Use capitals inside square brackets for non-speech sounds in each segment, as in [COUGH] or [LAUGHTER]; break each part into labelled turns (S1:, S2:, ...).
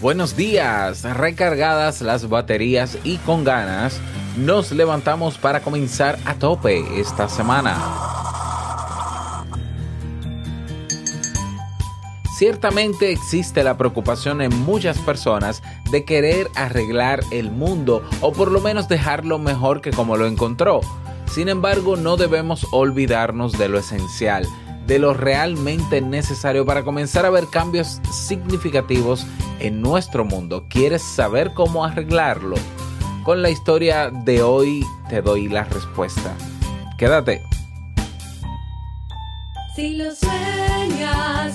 S1: Buenos días, recargadas las baterías y con ganas, nos levantamos para comenzar a tope esta semana. Ciertamente existe la preocupación en muchas personas de querer arreglar el mundo o por lo menos dejarlo mejor que como lo encontró. Sin embargo, no debemos olvidarnos de lo esencial, de lo realmente necesario para comenzar a ver cambios significativos en nuestro mundo. ¿Quieres saber cómo arreglarlo? Con la historia de hoy te doy la respuesta. Quédate.
S2: Si lo sueñas,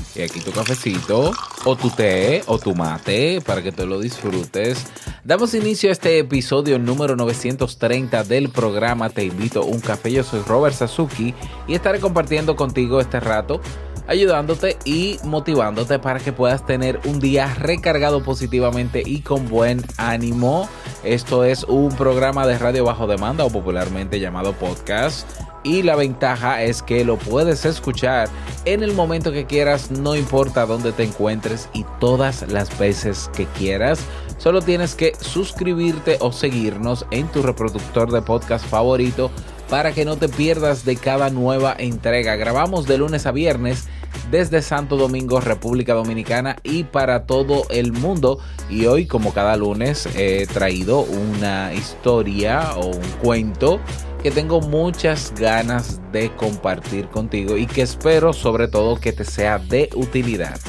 S1: Y aquí tu cafecito, o tu té, o tu mate, para que te lo disfrutes. Damos inicio a este episodio número 930 del programa Te invito a un café. Yo soy Robert Sasuki y estaré compartiendo contigo este rato ayudándote y motivándote para que puedas tener un día recargado positivamente y con buen ánimo. Esto es un programa de radio bajo demanda o popularmente llamado podcast. Y la ventaja es que lo puedes escuchar en el momento que quieras, no importa dónde te encuentres y todas las veces que quieras. Solo tienes que suscribirte o seguirnos en tu reproductor de podcast favorito para que no te pierdas de cada nueva entrega. Grabamos de lunes a viernes desde Santo Domingo, República Dominicana y para todo el mundo. Y hoy, como cada lunes, he traído una historia o un cuento que tengo muchas ganas de compartir contigo y que espero sobre todo que te sea de utilidad.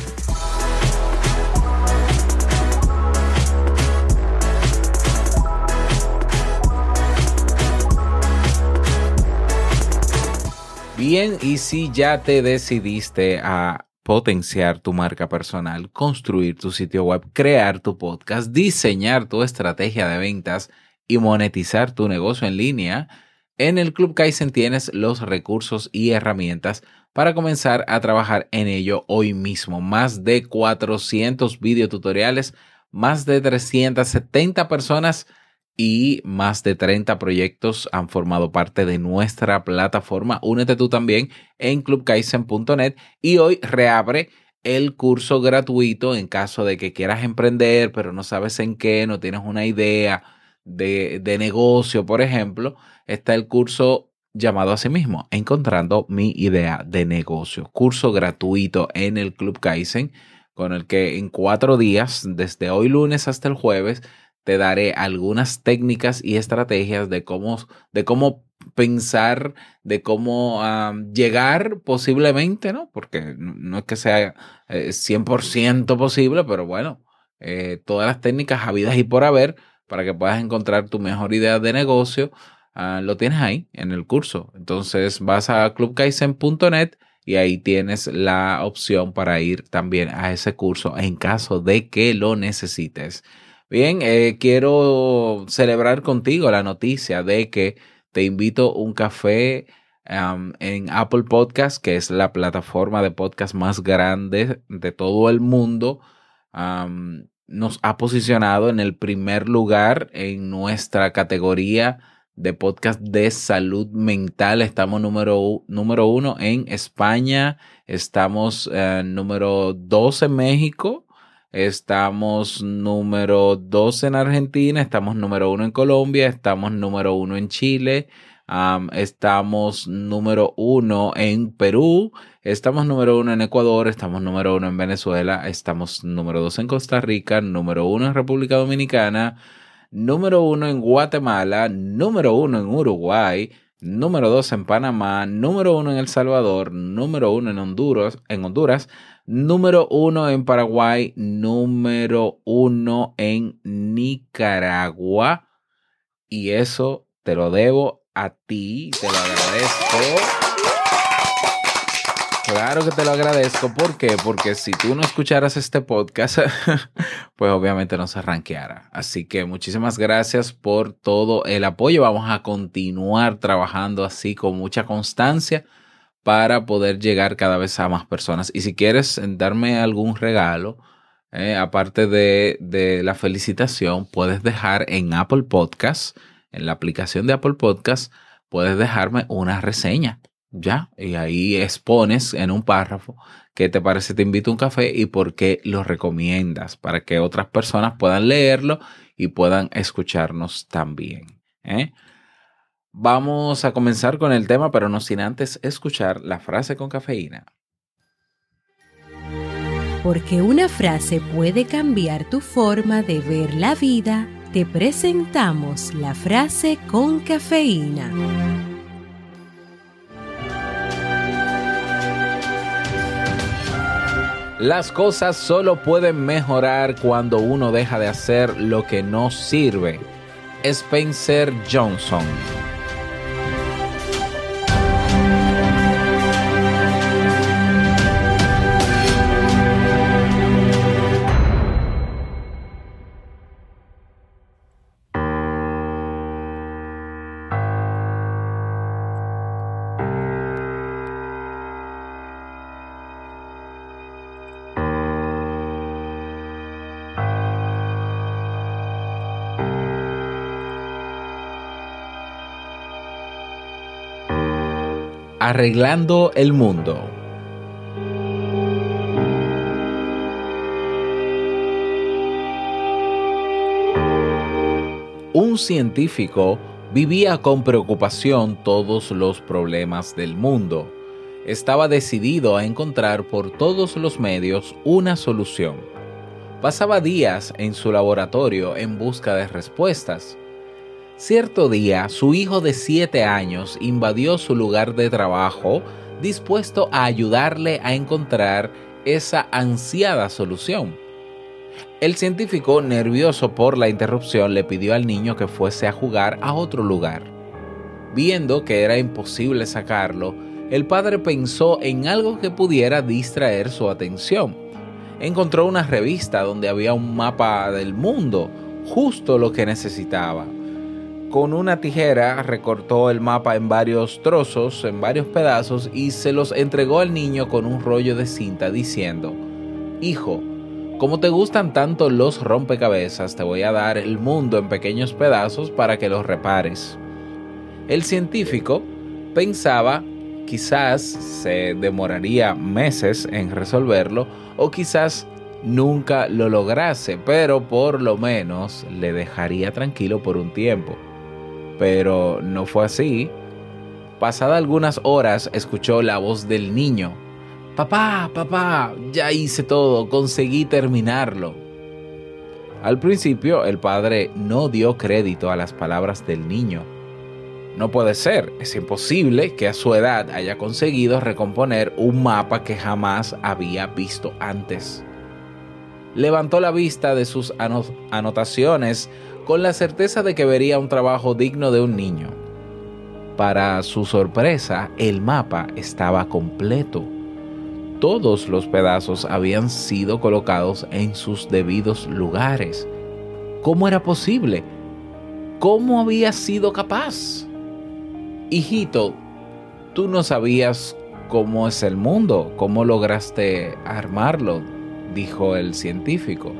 S1: Bien, y si ya te decidiste a potenciar tu marca personal, construir tu sitio web, crear tu podcast, diseñar tu estrategia de ventas y monetizar tu negocio en línea, en el Club Kaizen tienes los recursos y herramientas para comenzar a trabajar en ello hoy mismo. Más de 400 videotutoriales, más de 370 personas y más de 30 proyectos han formado parte de nuestra plataforma. Únete tú también en clubkaizen.net y hoy reabre el curso gratuito en caso de que quieras emprender, pero no sabes en qué, no tienes una idea de, de negocio, por ejemplo. Está el curso llamado a sí mismo, Encontrando mi idea de negocio. Curso gratuito en el Club Kaizen, con el que en cuatro días, desde hoy lunes hasta el jueves, te daré algunas técnicas y estrategias de cómo, de cómo pensar, de cómo um, llegar posiblemente, ¿no? Porque no es que sea eh, 100% posible, pero bueno, eh, todas las técnicas habidas y por haber para que puedas encontrar tu mejor idea de negocio, uh, lo tienes ahí en el curso. Entonces vas a clubkaizen.net y ahí tienes la opción para ir también a ese curso en caso de que lo necesites. Bien, eh, quiero celebrar contigo la noticia de que te invito un café en Apple Podcast, que es la plataforma de podcast más grande de todo el mundo. Nos ha posicionado en el primer lugar en nuestra categoría de podcast de salud mental. Estamos número, número uno en España, estamos eh, número dos en México Estamos número 2 en Argentina, estamos número 1 en Colombia, estamos número 1 en Chile, Um, estamos número uno en Perú, estamos número uno en Ecuador, estamos número uno en Venezuela, estamos número dos en Costa Rica, número uno en República Dominicana, número uno en Guatemala, número uno en Uruguay, número dos en Panamá, número uno en El Salvador, número uno en Honduras, en Honduras, número uno en Paraguay, número uno en Nicaragua. Y eso te lo debo a ti, te lo agradezco. Claro que te lo agradezco. ¿Por qué? Porque si tú no escucharas este podcast, [LAUGHS] pues obviamente no se arranqueara. Así que muchísimas gracias por todo el apoyo. Vamos a continuar trabajando así con mucha constancia para poder llegar cada vez a más personas. Y si quieres darme algún regalo, eh, aparte de, de la felicitación, puedes dejar en Apple Podcast, en la aplicación de Apple Podcast, puedes dejarme una reseña. Ya, y ahí expones en un párrafo qué te parece, te invito a un café y por qué lo recomiendas para que otras personas puedan leerlo y puedan escucharnos también. ¿eh? Vamos a comenzar con el tema, pero no sin antes escuchar la frase con cafeína.
S3: Porque una frase puede cambiar tu forma de ver la vida, te presentamos la frase con cafeína.
S1: Las cosas solo pueden mejorar cuando uno deja de hacer lo que no sirve. Spencer Johnson. Arreglando el mundo. Un científico vivía con preocupación todos los problemas del mundo. Estaba decidido a encontrar por todos los medios una solución. Pasaba días en su laboratorio en busca de respuestas. Cierto día, su hijo de siete años invadió su lugar de trabajo dispuesto a ayudarle a encontrar esa ansiada solución. El científico, nervioso por la interrupción, le pidió al niño que fuese a jugar a otro lugar. Viendo que era imposible sacarlo, el padre pensó en algo que pudiera distraer su atención. Encontró una revista donde había un mapa del mundo, justo lo que necesitaba con una tijera recortó el mapa en varios trozos, en varios pedazos, y se los entregó al niño con un rollo de cinta diciendo, Hijo, como te gustan tanto los rompecabezas, te voy a dar el mundo en pequeños pedazos para que los repares. El científico pensaba quizás se demoraría meses en resolverlo o quizás nunca lo lograse, pero por lo menos le dejaría tranquilo por un tiempo pero no fue así. Pasada algunas horas escuchó la voz del niño. Papá, papá, ya hice todo, conseguí terminarlo. Al principio el padre no dio crédito a las palabras del niño. No puede ser, es imposible que a su edad haya conseguido recomponer un mapa que jamás había visto antes. Levantó la vista de sus anotaciones con la certeza de que vería un trabajo digno de un niño. Para su sorpresa, el mapa estaba completo. Todos los pedazos habían sido colocados en sus debidos lugares. ¿Cómo era posible? ¿Cómo había sido capaz? Hijito, tú no sabías cómo es el mundo, cómo lograste armarlo, dijo el científico.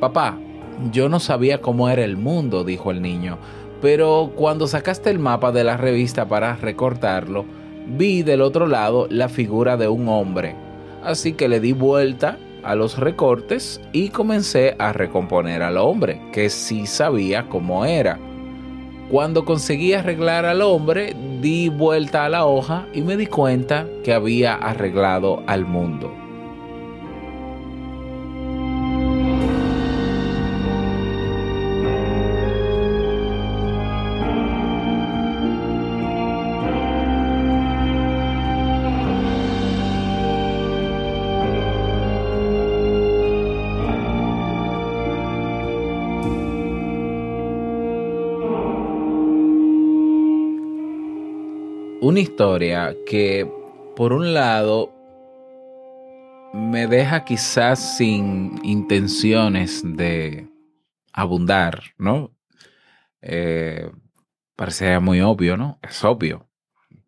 S1: Papá, yo no sabía cómo era el mundo, dijo el niño, pero cuando sacaste el mapa de la revista para recortarlo, vi del otro lado la figura de un hombre. Así que le di vuelta a los recortes y comencé a recomponer al hombre, que sí sabía cómo era. Cuando conseguí arreglar al hombre, di vuelta a la hoja y me di cuenta que había arreglado al mundo. Una historia que, por un lado, me deja quizás sin intenciones de abundar, ¿no? Eh, muy obvio, ¿no? Es obvio.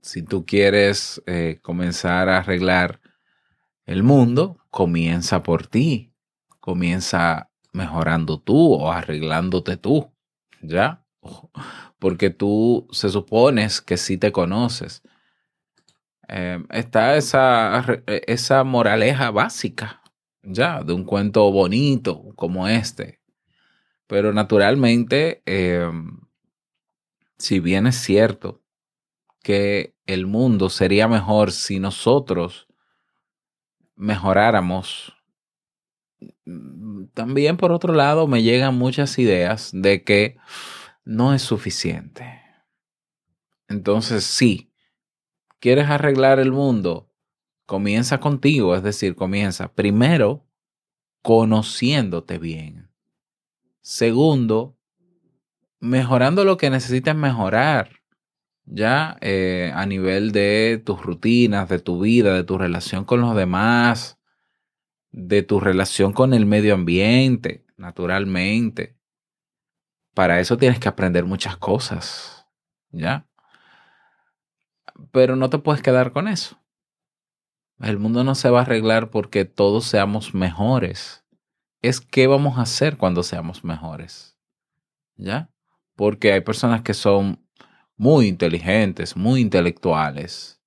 S1: Si tú quieres eh, comenzar a arreglar el mundo, comienza por ti. Comienza mejorando tú o arreglándote tú, ¿ya? Porque tú se supones que sí te conoces. Eh, está esa, esa moraleja básica, ya, de un cuento bonito como este. Pero naturalmente, eh, si bien es cierto que el mundo sería mejor si nosotros mejoráramos, también por otro lado me llegan muchas ideas de que no es suficiente. Entonces, sí, quieres arreglar el mundo, comienza contigo, es decir, comienza primero conociéndote bien. Segundo, mejorando lo que necesitas mejorar, ya eh, a nivel de tus rutinas, de tu vida, de tu relación con los demás, de tu relación con el medio ambiente, naturalmente para eso tienes que aprender muchas cosas, ¿ya? Pero no te puedes quedar con eso. El mundo no se va a arreglar porque todos seamos mejores. Es qué vamos a hacer cuando seamos mejores, ¿ya? Porque hay personas que son muy inteligentes, muy intelectuales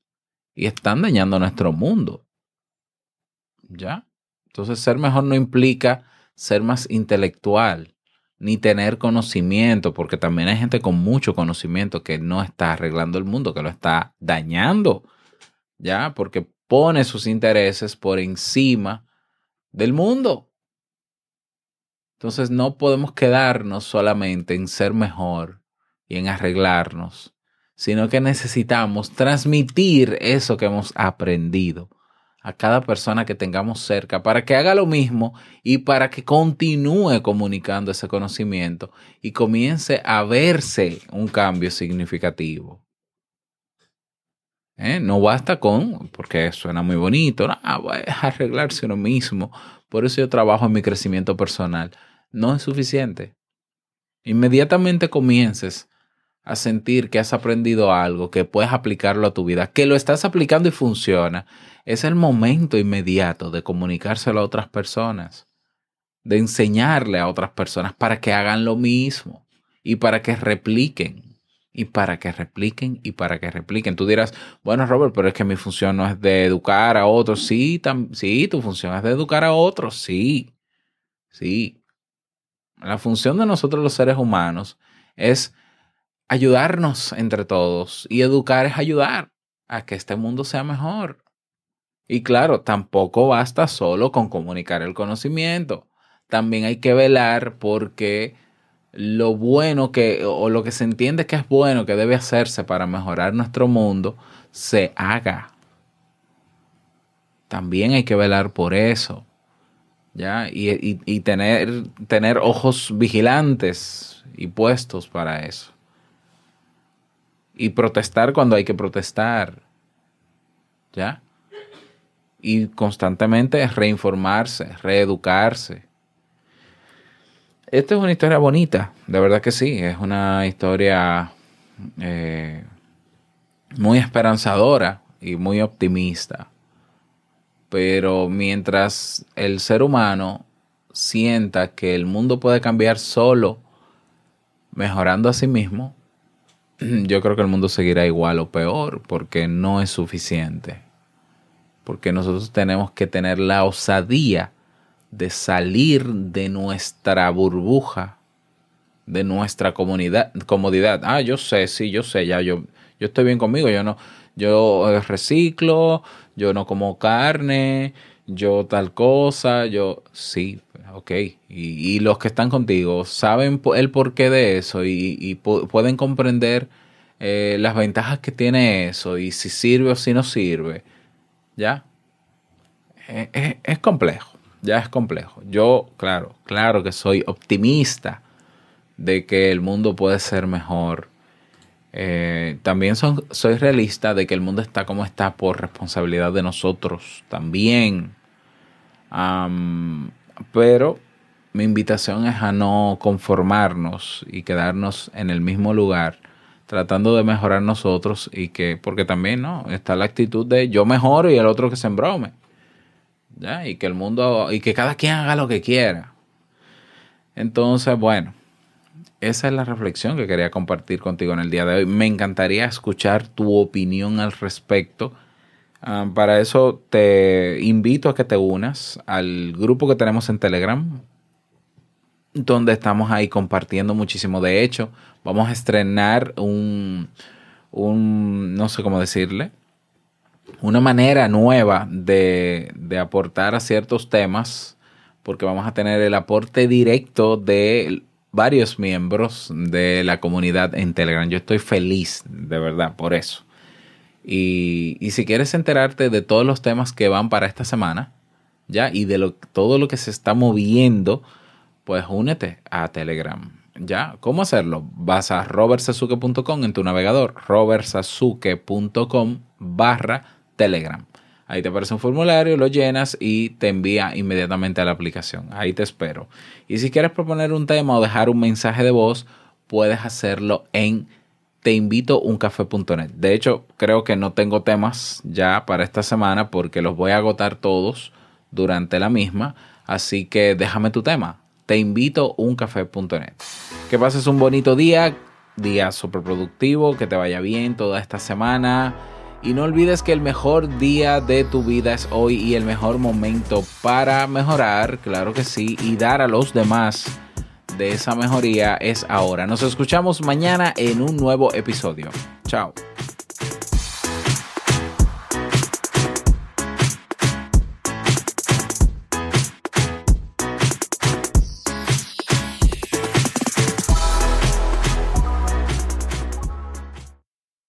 S1: y están dañando nuestro mundo, ¿ya? Entonces ser mejor no implica ser más intelectual ni tener conocimiento, porque también hay gente con mucho conocimiento que no está arreglando el mundo, que lo está dañando, ¿ya? Porque pone sus intereses por encima del mundo. Entonces no podemos quedarnos solamente en ser mejor y en arreglarnos, sino que necesitamos transmitir eso que hemos aprendido a cada persona que tengamos cerca para que haga lo mismo y para que continúe comunicando ese conocimiento y comience a verse un cambio significativo. ¿Eh? No basta con, porque suena muy bonito, no, arreglarse uno mismo. Por eso yo trabajo en mi crecimiento personal. No es suficiente. Inmediatamente comiences a sentir que has aprendido algo, que puedes aplicarlo a tu vida, que lo estás aplicando y funciona, es el momento inmediato de comunicárselo a otras personas, de enseñarle a otras personas para que hagan lo mismo y para que repliquen y para que repliquen y para que repliquen. Tú dirás, bueno, Robert, pero es que mi función no es de educar a otros. Sí, sí, tu función es de educar a otros. Sí, sí. La función de nosotros los seres humanos es ayudarnos entre todos y educar es ayudar a que este mundo sea mejor. Y claro, tampoco basta solo con comunicar el conocimiento. También hay que velar porque lo bueno que, o lo que se entiende que es bueno, que debe hacerse para mejorar nuestro mundo, se haga. También hay que velar por eso. ¿Ya? Y, y tener, tener ojos vigilantes y puestos para eso y protestar cuando hay que protestar. ¿Ya? Y constantemente reinformarse, reeducarse. Esta es una historia bonita, de verdad que sí, es una historia eh, muy esperanzadora y muy optimista. Pero mientras el ser humano sienta que el mundo puede cambiar solo mejorando a sí mismo, [CLEARS THROAT] yo creo que el mundo seguirá igual o peor porque no es suficiente. Porque nosotros tenemos que tener la osadía de salir de nuestra burbuja de nuestra comunidad, comodidad. Ah, yo sé, sí, yo sé, ya yo, yo estoy bien conmigo, yo no, yo reciclo, yo no como carne, yo tal cosa, yo sí, ok. Y, y los que están contigo saben el porqué de eso y, y pu- pueden comprender eh, las ventajas que tiene eso y si sirve o si no sirve. ¿Ya? Eh, Es, es complejo, ya es complejo. Yo, claro, claro que soy optimista de que el mundo puede ser mejor. Eh, también soy realista de que el mundo está como está por responsabilidad de nosotros también. Pero mi invitación es a no conformarnos y quedarnos en el mismo lugar, tratando de mejorar nosotros y que, porque también no, está la actitud de yo mejoro y el otro que se embrome. ¿Ya? Y que el mundo, y que cada quien haga lo que quiera. Entonces, bueno, esa es la reflexión que quería compartir contigo en el día de hoy. Me encantaría escuchar tu opinión al respecto. Ah, para eso te invito a que te unas al grupo que tenemos en Telegram, donde estamos ahí compartiendo muchísimo. De hecho, vamos a estrenar un, un no sé cómo decirle, una manera nueva de, de aportar a ciertos temas, porque vamos a tener el aporte directo de varios miembros de la comunidad en Telegram. Yo estoy feliz, de verdad, por eso. Y, si quieres enterarte de todos los temas que van para esta semana, ya, y de todo lo que se está moviendo, pues únete a Telegram. ¿Ya? ¿Cómo hacerlo? Vas a robertsazuke.com en tu navegador, robertsazuke.com barra Telegram. Ahí te aparece un formulario, lo llenas y te envía inmediatamente a la aplicación. Ahí te espero. Y si quieres proponer un tema o dejar un mensaje de voz, puedes hacerlo en teinvitouncafé.net. De hecho, creo que no tengo temas ya para esta semana porque los voy a agotar todos durante la misma. Así que déjame tu tema. Teinvitouncafé.net. Que pases un bonito día, día súper productivo, que te vaya bien toda esta semana. Y no olvides que el mejor día de tu vida es hoy y el mejor momento para mejorar, claro que sí, y dar a los demás de esa mejoría es ahora. Nos escuchamos mañana en un nuevo episodio. Chao.